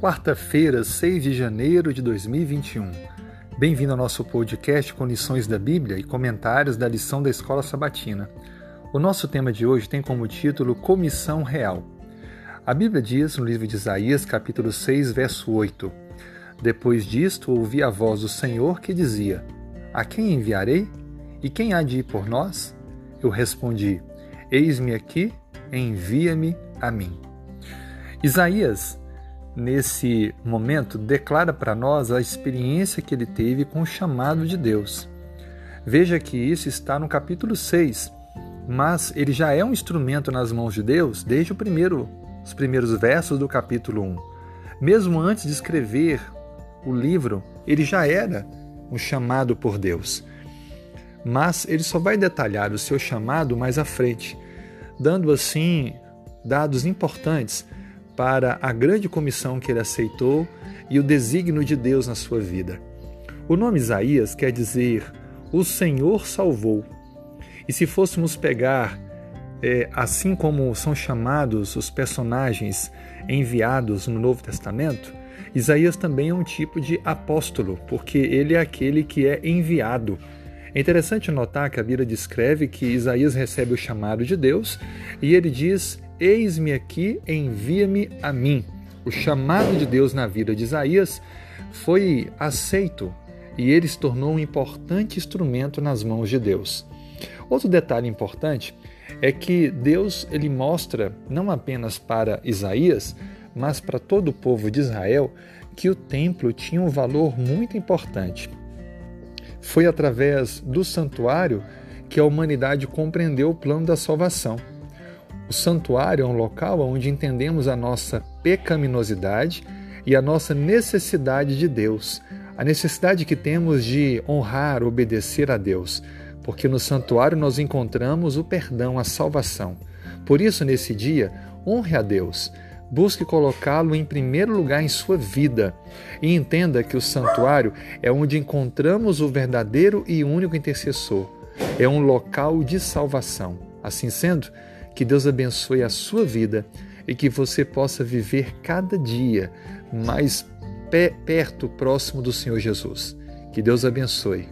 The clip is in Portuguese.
quarta-feira, 6 de janeiro de 2021. Bem-vindo ao nosso podcast com lições da Bíblia e comentários da lição da Escola Sabatina. O nosso tema de hoje tem como título Comissão Real. A Bíblia diz no livro de Isaías, capítulo 6, verso 8: Depois disto ouvi a voz do Senhor que dizia: A quem enviarei? E quem há de ir por nós? Eu respondi: Eis-me aqui, envia-me a mim. Isaías nesse momento, declara para nós a experiência que ele teve com o chamado de Deus. Veja que isso está no capítulo 6, mas ele já é um instrumento nas mãos de Deus desde primeiro, os primeiros versos do capítulo 1. Mesmo antes de escrever o livro, ele já era um chamado por Deus. Mas ele só vai detalhar o seu chamado mais à frente, dando assim dados importantes para a grande comissão que ele aceitou e o desígnio de Deus na sua vida. O nome Isaías quer dizer o Senhor salvou. E se fôssemos pegar, é, assim como são chamados os personagens enviados no Novo Testamento, Isaías também é um tipo de apóstolo, porque ele é aquele que é enviado. É interessante notar que a Bíblia descreve que Isaías recebe o chamado de Deus e ele diz: Eis-me aqui, envia-me a mim. O chamado de Deus na vida de Isaías foi aceito e ele se tornou um importante instrumento nas mãos de Deus. Outro detalhe importante é que Deus ele mostra não apenas para Isaías, mas para todo o povo de Israel que o templo tinha um valor muito importante. Foi através do santuário que a humanidade compreendeu o plano da salvação. O santuário é um local onde entendemos a nossa pecaminosidade e a nossa necessidade de Deus, a necessidade que temos de honrar, obedecer a Deus, porque no santuário nós encontramos o perdão, a salvação. Por isso, nesse dia, honre a Deus, busque colocá-lo em primeiro lugar em sua vida e entenda que o santuário é onde encontramos o verdadeiro e único intercessor. É um local de salvação. Assim sendo, que Deus abençoe a sua vida e que você possa viver cada dia mais perto, próximo do Senhor Jesus. Que Deus abençoe.